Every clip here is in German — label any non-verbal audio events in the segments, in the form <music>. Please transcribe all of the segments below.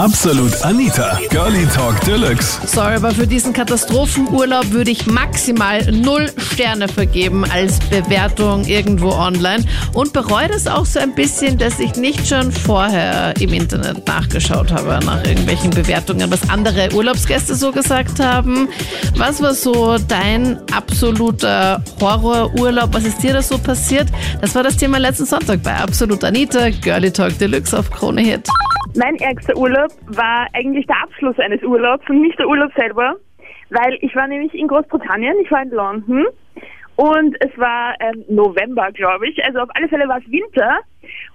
Absolut Anita, Girlie Talk Deluxe. Sorry, aber für diesen Katastrophenurlaub würde ich maximal null Sterne vergeben als Bewertung irgendwo online und bereue das auch so ein bisschen, dass ich nicht schon vorher im Internet nachgeschaut habe nach irgendwelchen Bewertungen, was andere Urlaubsgäste so gesagt haben. Was war so dein absoluter Horrorurlaub? Was ist dir da so passiert? Das war das Thema letzten Sonntag bei Absolut Anita, Girlie Talk Deluxe auf Krone Hit. Mein ärgster Urlaub war eigentlich der Abschluss eines Urlaubs und nicht der Urlaub selber, weil ich war nämlich in Großbritannien, ich war in London und es war ähm, November, glaube ich, also auf alle Fälle war es Winter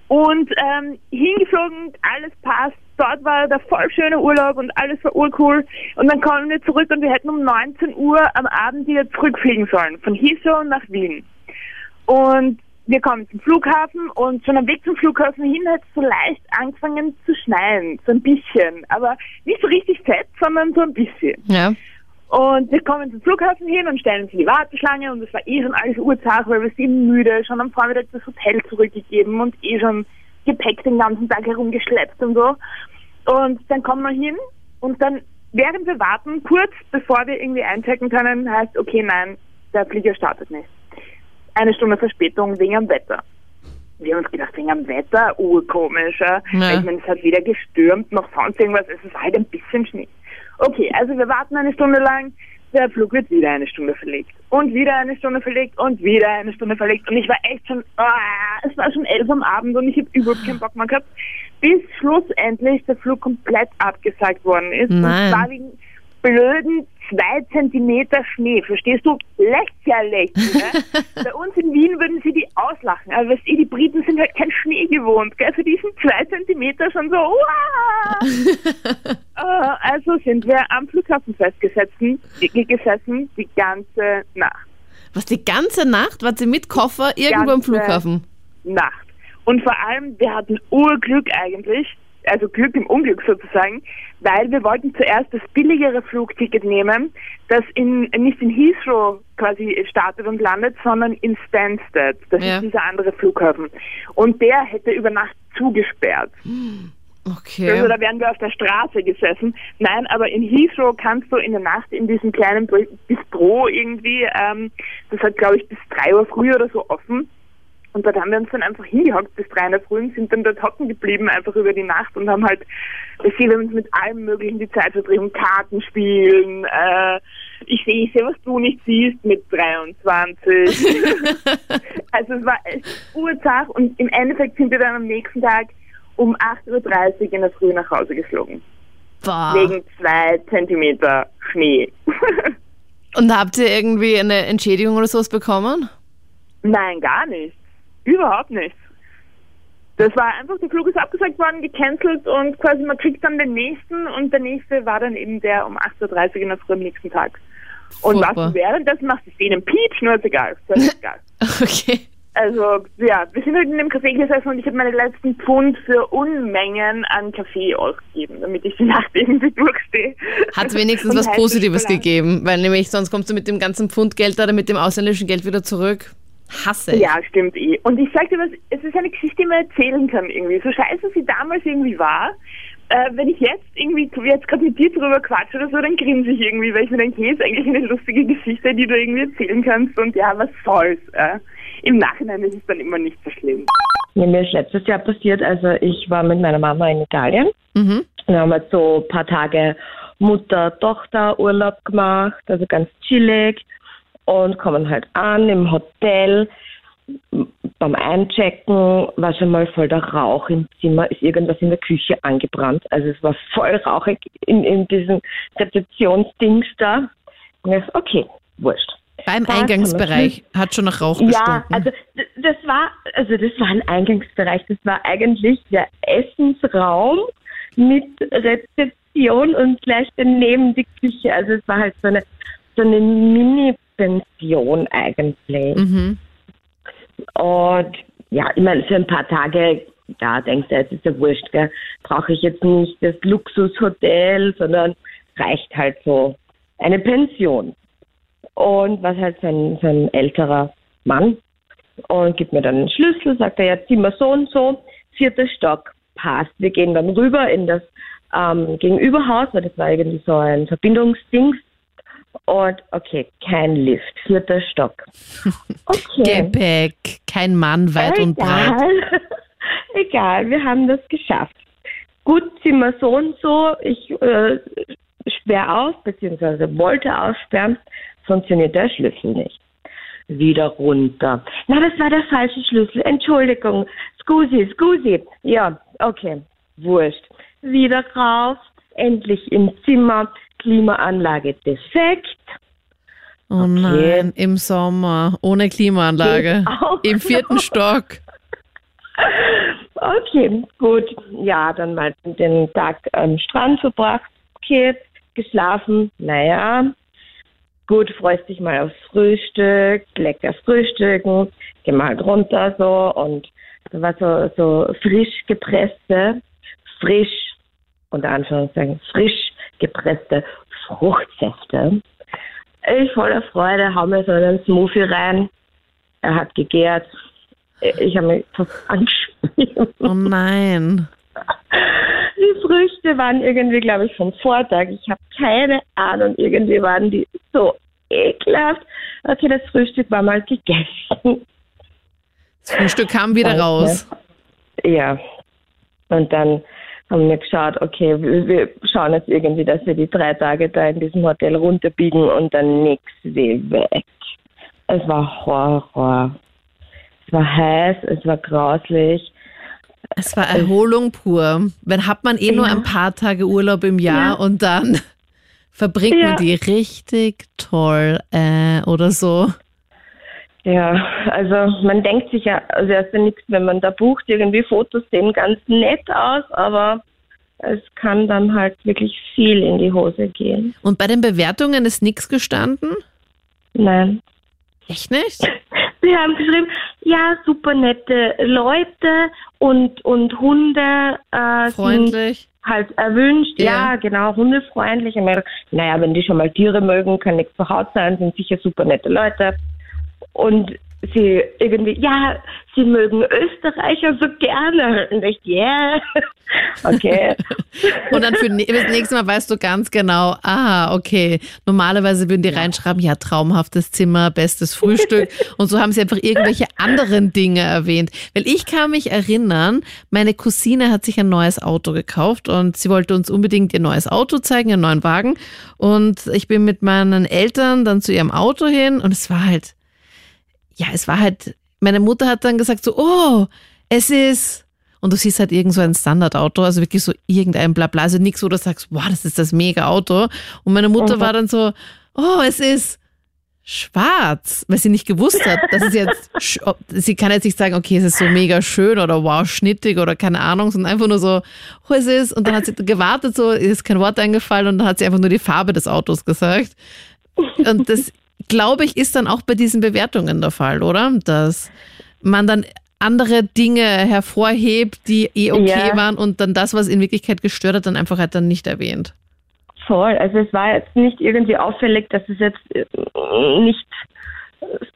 und ähm, hingeflogen, alles passt, dort war der voll schöne Urlaub und alles war urcool und dann kommen wir zurück und wir hätten um 19 Uhr am Abend wieder zurückfliegen sollen, von Heathrow nach Wien. Und wir kommen zum Flughafen und schon am Weg zum Flughafen hin hat es so leicht angefangen zu schneien, so ein bisschen, aber nicht so richtig fett, sondern so ein bisschen. Ja. Und wir kommen zum Flughafen hin und stellen uns in die Warteschlange und es war eh schon alles Uhrzeit, weil wir sind müde, schon am Vormittag das Hotel zurückgegeben und eh schon Gepäck den ganzen Tag herumgeschleppt und so. Und dann kommen wir hin und dann, während wir warten, kurz bevor wir irgendwie einchecken können, heißt, okay, nein, der Flieger startet nicht eine Stunde Verspätung wegen am Wetter. Wir haben uns gedacht, wegen am Wetter, urkomisch. Ja. Ich meine, es hat weder gestürmt noch sonst irgendwas, es ist halt ein bisschen Schnee. Okay, also wir warten eine Stunde lang, der Flug wird wieder eine Stunde verlegt. Und wieder eine Stunde verlegt und wieder eine Stunde verlegt. Und ich war echt schon, ah, es war schon elf am Abend und ich habe überhaupt keinen Bock mehr gehabt, bis schlussendlich der Flug komplett abgesagt worden ist. Nein. Und zwar wegen blöden zwei Zentimeter Schnee. Verstehst du? Lächerlich. Ne? <laughs> Bei uns in Wien würden sie die auslachen. Aber weißt du, die Briten sind halt kein Schnee gewohnt. Gell? Für diesen zwei Zentimeter schon so. Äh, <laughs> also sind wir am Flughafen festgesessen, gesessen die ganze Nacht. Was die ganze Nacht? Wart ihr mit Koffer irgendwo am Flughafen? Nacht. Und vor allem, wir hatten Urglück eigentlich, also Glück im Unglück sozusagen, weil wir wollten zuerst das billigere Flugticket nehmen, das in, nicht in Heathrow quasi startet und landet, sondern in Stansted. Das Ja. ist dieser andere Flughafen. Und der hätte über Nacht zugesperrt. Okay. Also da wären wir auf der Straße gesessen. Nein, aber in Heathrow kannst du in der Nacht in diesem kleinen Bistro irgendwie, ähm, das hat glaube ich bis drei Uhr früh oder so offen. Und dort haben wir uns dann einfach hingehockt bis drei in der Früh und sind dann dort hocken geblieben, einfach über die Nacht und haben halt, wir haben uns mit allem möglichen die Zeit vertrieben, Karten spielen, äh, ich sehe, ich sehe, was du nicht siehst mit 23. <laughs> also es war Urzach und im Endeffekt sind wir dann am nächsten Tag um 8.30 Uhr in der Früh nach Hause geflogen. Boah. Wegen zwei Zentimeter Schnee. <laughs> Und habt ihr irgendwie eine Entschädigung oder sowas bekommen? Nein, gar nichts. Überhaupt nichts. Das war einfach, der Flug ist abgesagt worden, gecancelt und quasi man kriegt dann den nächsten und der nächste war dann eben der um 8.30 Uhr in der Früh am nächsten Tag. Und Furchtbar. was du währenddessen machst, ist denen Peach, nur ist egal. Ist <laughs> egal. Okay. Also, ja, wir sind halt in dem Café gesessen und ich habe meine letzten Pfund für Unmengen an Kaffee ausgegeben, damit ich die Nacht <laughs> irgendwie durchstehe. Hat wenigstens was heiß Positives gegeben, weil nämlich sonst kommst du mit dem ganzen Pfundgeld oder mit dem ausländischen Geld wieder zurück. Hasse ich. Ja, stimmt eh. Und ich sag dir was, es ist eine Geschichte, die man erzählen kann irgendwie. So scheiße sie damals irgendwie war, äh, wenn ich jetzt irgendwie jetzt gerade mit dir drüber quatsche oder so, dann grinse ich irgendwie, weil ich mir denke, hey, ist eigentlich eine lustige Geschichte, die du irgendwie erzählen kannst und ja, was soll's. Äh. Im Nachhinein ist es dann immer nicht so schlimm. Ja, mir ist letztes Jahr passiert, also ich war mit meiner Mama in Italien. Mhm. Wir haben halt so ein paar Tage Mutter-Tochter-Urlaub gemacht, also ganz chillig und kommen halt an im Hotel. Beim Einchecken war schon mal voll der Rauch im Zimmer, ist irgendwas in der Küche angebrannt. Also es war voll rauchig in, in diesem Rezeptionsdings da. Und ich so, okay, wurscht. Beim Da Eingangsbereich hat schon nach Rauch Ja, gestunken. also d- das war, also das war ein Eingangsbereich. Das war eigentlich der Essensraum mit Rezeption und gleich daneben die Küche. Also es war halt so eine so eine Mini-Pension eigentlich. mhm. Und ja, ich meine, für ein paar Tage, ja, denkst du, es ist ja wurscht, gell? Brauche ich jetzt nicht das Luxushotel, sondern reicht halt so eine Pension. Und was halt so ein, so ein älterer Mann und gibt mir dann einen Schlüssel, sagt er, ja, Zimmer so und so, vierter Stock, passt. Wir gehen dann rüber in das ähm, Gegenüberhaus, weil das war irgendwie so ein Verbindungsding. Und okay, kein Lift, vierter Stock. <laughs> Okay. Gepäck, kein Mann weit und breit. Egal. <laughs> Egal, wir haben das geschafft. Gut, sind wir so und so. Ich äh, sperre aus, beziehungsweise wollte aussperren, funktioniert der Schlüssel nicht. Wieder runter. Na, das war der falsche Schlüssel. Entschuldigung. Scusi, scusi. Ja, okay. Wurscht. Wieder rauf. Endlich im Zimmer. Klimaanlage defekt. Oh nein, im Sommer, ohne Klimaanlage, im vierten noch. <laughs> Stock. Okay, gut. Ja, dann mal den Tag am Strand verbracht. Okay, geschlafen. Naja, gut, freust dich mal aufs Frühstück, lecker frühstücken. Geh mal halt runter so und da war so, so frisch gepresste, frisch, unter Anführungszeichen, frisch gepresste Fruchtsäfte. Ich voller Freude hau mir so einen Smoothie rein. Er hat gegärt. Ich habe mich fast <laughs> angeschmissen. Oh nein. Die Früchte waren irgendwie, glaube ich, vom Vortag. Ich habe keine Ahnung. Irgendwie waren die so ekelhaft. Okay, das Frühstück war mal gegessen. Das Frühstück kam wieder raus. Ja. Und dann haben wir geschaut, okay, wir, wir schauen jetzt irgendwie, dass wir die drei Tage da in diesem Hotel runterbiegen und dann nix wie weg. Es war Horror. Es war heiß, es war grauslich. Es war Erholung pur. Wenn hat man eh nur Ja. ein paar Tage Urlaub im Jahr Ja. und dann <laughs> verbringt man Ja. die richtig toll äh, oder so. Ja, also man denkt sich ja, also erst ja nichts, wenn man da bucht, irgendwie Fotos sehen ganz nett aus, aber es kann dann halt wirklich viel in die Hose gehen. Und bei den Bewertungen ist nichts gestanden? Nein. Echt nicht? <laughs> Sie haben geschrieben, ja, super nette Leute und, und Hunde äh, sind Freundlich. halt erwünscht. Ja. Ja, genau, hundefreundlich. Gedacht, Naja, wenn die schon mal Tiere mögen, kann nichts zur Haut sein, sind sicher super nette Leute. Und sie irgendwie, ja, sie mögen Österreicher so gerne. Und ich, yeah. <laughs> Okay. <laughs> Und dann für ne- das nächste Mal weißt du ganz genau, ah, okay. Normalerweise würden die reinschreiben, ja, traumhaftes Zimmer, bestes Frühstück. <laughs> Und so haben sie einfach irgendwelche anderen Dinge erwähnt. Weil ich kann mich erinnern, meine Cousine hat sich ein neues Auto gekauft und sie wollte uns unbedingt ihr neues Auto zeigen, ihren neuen Wagen. Und ich bin mit meinen Eltern dann zu ihrem Auto hin und es war halt, ja, es war halt, meine Mutter hat dann gesagt so, oh, es ist und du siehst halt irgend so ein Standardauto, also wirklich so irgendein Blabla, also nichts, wo du sagst, wow, das ist das mega Auto. Und meine Mutter Mhm. war dann so, oh, es ist schwarz, weil sie nicht gewusst hat, dass es jetzt, <laughs> sie kann jetzt nicht sagen, okay, es ist so mega schön oder wow, schnittig oder keine Ahnung, sondern einfach nur so, oh, es ist, und dann hat sie <laughs> gewartet, so, ist kein Wort eingefallen und dann hat sie einfach nur die Farbe des Autos gesagt. Und das, glaube ich, ist dann auch bei diesen Bewertungen der Fall, oder? Dass man dann andere Dinge hervorhebt, die eh okay Ja. waren und dann das, was in Wirklichkeit gestört hat, dann einfach halt dann nicht erwähnt. Voll. Also es war jetzt nicht irgendwie auffällig, dass es jetzt äh, nicht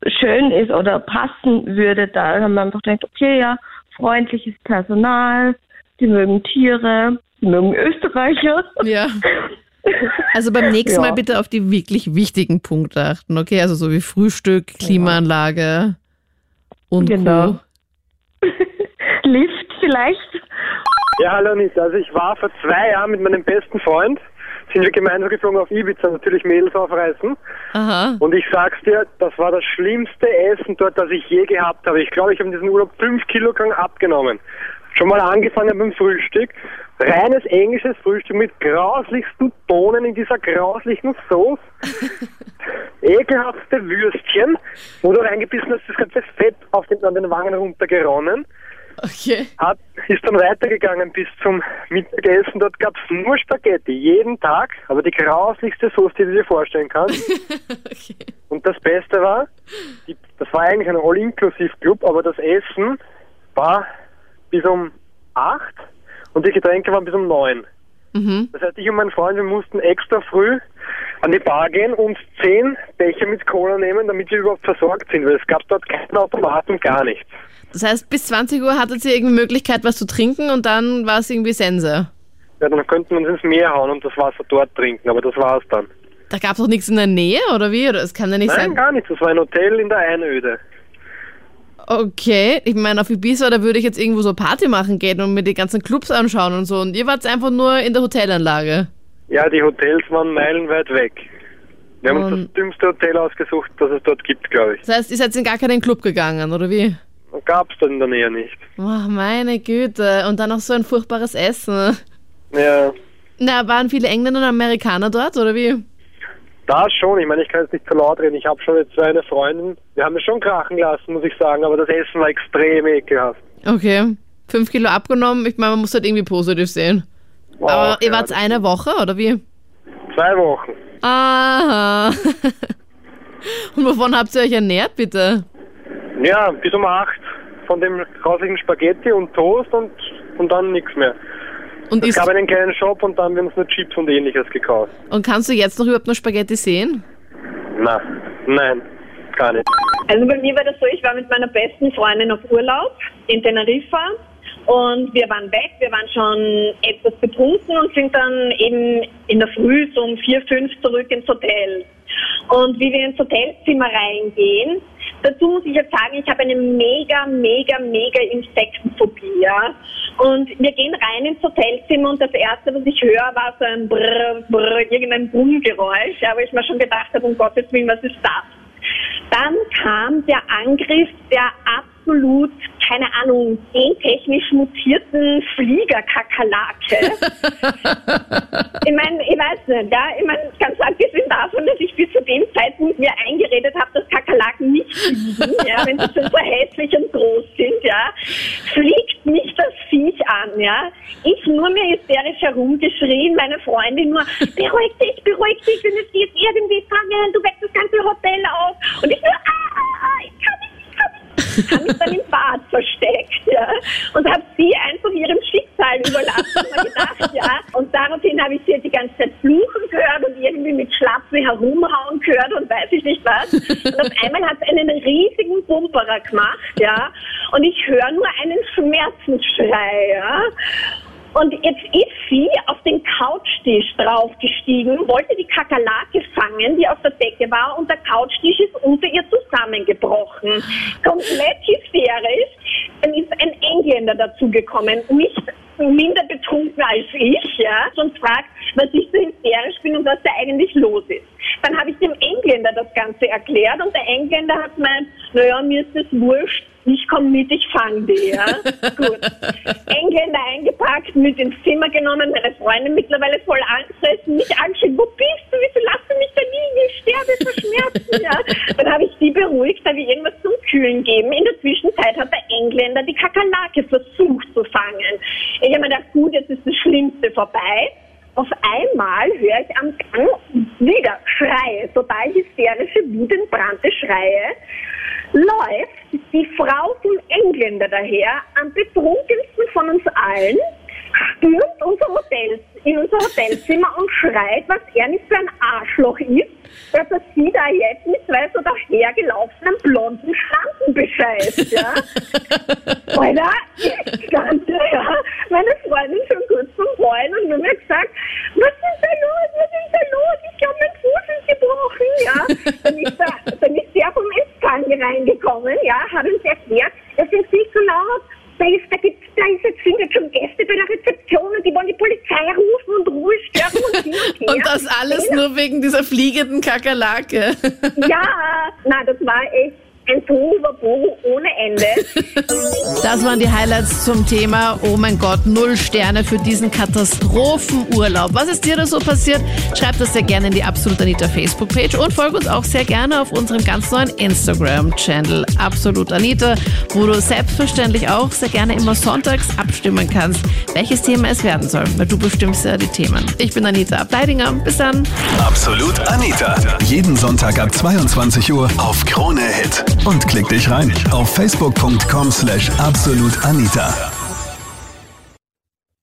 schön ist oder passen würde. Da haben wir einfach gedacht, okay, ja, freundliches Personal, sie mögen Tiere, sie mögen Österreicher. Ja. <laughs> Also beim nächsten Ja. Mal bitte auf die wirklich wichtigen Punkte achten, okay? Also so wie Frühstück, Klimaanlage und Genau. Co. <laughs> Lift vielleicht. Ja, hallo Anita. Also ich war vor zwei Jahren mit meinem besten Freund, sind wir gemeinsam geflogen auf Ibiza, natürlich Mädels aufreißen. Aha. Und ich sag's dir, das war das schlimmste Essen dort, das ich je gehabt habe. Ich glaube, ich habe in diesem Urlaub fünf Kilogramm abgenommen. Schon mal angefangen beim Frühstück. Reines englisches Frühstück mit grauslichsten Bohnen in dieser grauslichen Sauce. <laughs> Ekelhaftste Würstchen, wo du reingebissen hast, das ganze Fett auf den, an den Wangen runtergeronnen. Okay. Hat, ist dann weitergegangen bis zum Mittagessen. Dort gab's nur Spaghetti, jeden Tag, aber die grauslichste Soße, die du dir vorstellen kannst. <laughs> okay. Und das Beste war, die, das war eigentlich ein All-Inklusiv-Club, aber das Essen war bis um acht und die Getränke waren bis um neun. Mhm. Das heißt, ich und mein Freund, wir mussten extra früh an die Bar gehen und zehn Becher mit Cola nehmen, damit wir überhaupt versorgt sind, weil es gab dort keinen Automaten, gar nichts. Das heißt, bis 20 Uhr hattet ihr irgendwie Möglichkeit, was zu trinken und dann war es irgendwie Sense. Ja, dann könnten wir uns ins Meer hauen und das Wasser dort trinken, aber das war's dann. Da gab es doch nichts in der Nähe, oder wie? Das kann ja nicht Nein, sein. gar nichts. Das war ein Hotel in der Einöde. Okay, ich meine, auf Ibiza, da würde ich jetzt irgendwo so Party machen gehen und mir die ganzen Clubs anschauen und so. Und ihr wart einfach nur in der Hotelanlage. Ja, die Hotels waren meilenweit weg. Wir haben uns das dümmste Hotel ausgesucht, das es dort gibt, glaube ich. Das heißt, ihr seid in gar keinen Club gegangen, oder wie? Gab es dort in der Nähe nicht. Oh, meine Güte. Und dann noch so ein furchtbares Essen. Ja, Na, waren viele Engländer und Amerikaner dort, oder wie? Da schon. Ich meine, ich kann jetzt nicht zu laut reden. Ich habe schon jetzt eine Freundin. Wir haben es schon krachen lassen, muss ich sagen, aber das Essen war extrem ekelhaft. Okay. Fünf Kilo abgenommen. Ich meine, man muss halt irgendwie positiv sehen. Wow, Aber ihr ja, wart eine Woche, oder wie? Zwei Wochen. Aha. <laughs> Und wovon habt ihr euch ernährt, bitte? Ja, bis um acht von dem grauslichen Spaghetti und Toast und, und dann nichts mehr. Und, Es ist, gab einen kleinen Shop und dann haben wir uns nur Chips und ähnliches gekauft. und kannst du jetzt noch überhaupt noch Spaghetti sehen? Na, nein, gar nicht. Also bei mir war das so, ich war mit meiner besten Freundin auf Urlaub in Teneriffa und wir waren weg, wir waren schon etwas betrunken und sind dann eben in der Früh so um vier, fünf zurück ins Hotel. Und wie wir ins Hotelzimmer reingehen, dazu muss ich jetzt sagen, ich habe eine mega, mega, mega Insektenphobie. Ja? Und wir gehen rein ins Hotelzimmer und das Erste, was ich höre, war so ein Brrr, Brrr, irgendein Brummgeräusch, ja, wo ich mir schon gedacht habe, um Gottes Willen, was ist das? Dann kam der Angriff der absolut, keine Ahnung, gentechnisch mutierten Fliegerkakerlake. <laughs> ich meine, ich weiß nicht, ja, ich meine, ganz abgesehen davon, dass ich bis zu dem Zeitpunkt mir eingeredet habe, dass Kakerlaken nicht fliegen, ja, wenn sie schon so hässlich und groß sind, ja, fliegt mich das Viech an, ja. Ich nur mehr hysterisch herumgeschrien, meine Freundin nur, beruhig dich, beruhig dich, wenn es jetzt irgendwie fangen, du wächst das ganze Hotel auf. Und ich nur, ah, ah, ah, ich kann nicht, ich. Habe mich dann im Bad versteckt, ja, und habe sie einfach ihrem Schicksal überlassen, mir gedacht, ja. Und daraufhin habe ich sie die ganze Zeit fluchen gehört und irgendwie mit Schlapfen herumhauen gehört und weiß ich nicht was. Und auf einmal hat es einen riesigen Bumperer gemacht, ja. Und ich höre nur einen Schmerzensschrei, ja. Und jetzt ist sie auf den Couchtisch draufgestiegen, wollte die Kakerlake fangen, die auf der Decke war, und der Couchtisch ist unter ihr zusammengebrochen. Komplett hysterisch. Dann ist ein Engländer dazugekommen, nicht minder betrunken als ich, ja, und fragt, was ich so hysterisch bin und was da eigentlich los ist. Dann habe ich dem Engländer das Ganze erklärt und der Engländer hat gemeint, naja, mir ist das wurscht, ich komme mit, ich fange die, ja. <laughs> Gut. Engländer eingepackt, mit ins Zimmer genommen, meine Freundin mittlerweile voll angefressen, mich angeschaut, wo bist du, wieso lass du mich da liegen, ich sterbe vor Schmerzen, ja. Dann habe ich sie beruhigt, habe ich irgendwas zum Kühlen gegeben. In der Zwischenzeit hat der Engländer die Kakerlake versucht zu fangen. Ich habe mir gedacht, gut, jetzt ist das Schlimmste vorbei. Auf einmal höre ich am Gang wieder Schreie, total hysterische, wutentbrannte Schreie. Läuft die Frau vom Engländer daher, am betrunkensten von uns allen, stürmt unser Hotel, in unser Hotelzimmer und schreit, was er nicht für ein Arschloch ist, dass er sie da jetzt mit zwei so dahergelaufenen blonden Schranken bescheißt, ja. <laughs> Alter, ich stand da, ja, meine Freundin schon kurz zum Heulen und nur mir gesagt, was ist da los, was ist da los, ich glaube, mein Fuß ist gebrochen, ja. Dann ist, da, dann ist der vom Empfang hat uns erklärt, das ist nicht so laut, da ist, da gibt's, da ist jetzt, sind jetzt schon Gäste bei der Rezeption und die wollen die Polizei rufen und Ruhe stören und hin und. <laughs> Und das alles nur wegen dieser fliegenden Kakerlake. Ja, na, das war echt ein Tohuwabohu ohne Ende. Das waren die Highlights zum Thema, oh mein Gott, null Sterne für diesen Katastrophenurlaub. Was ist dir da so passiert? Schreib das sehr gerne in die Absolut Anita Facebook-Page und folge uns auch sehr gerne auf unserem ganz neuen Instagram-Channel Absolut Anita, wo du selbstverständlich auch sehr gerne immer sonntags abstimmen kannst, welches Thema es werden soll, weil du bestimmst ja die Themen. Ich bin Anita Ableidinger. Bis dann. Absolut Anita. Jeden Sonntag ab 22 Uhr auf Krone Hit. Und klick dich rein auf facebook.com slash absolutanita.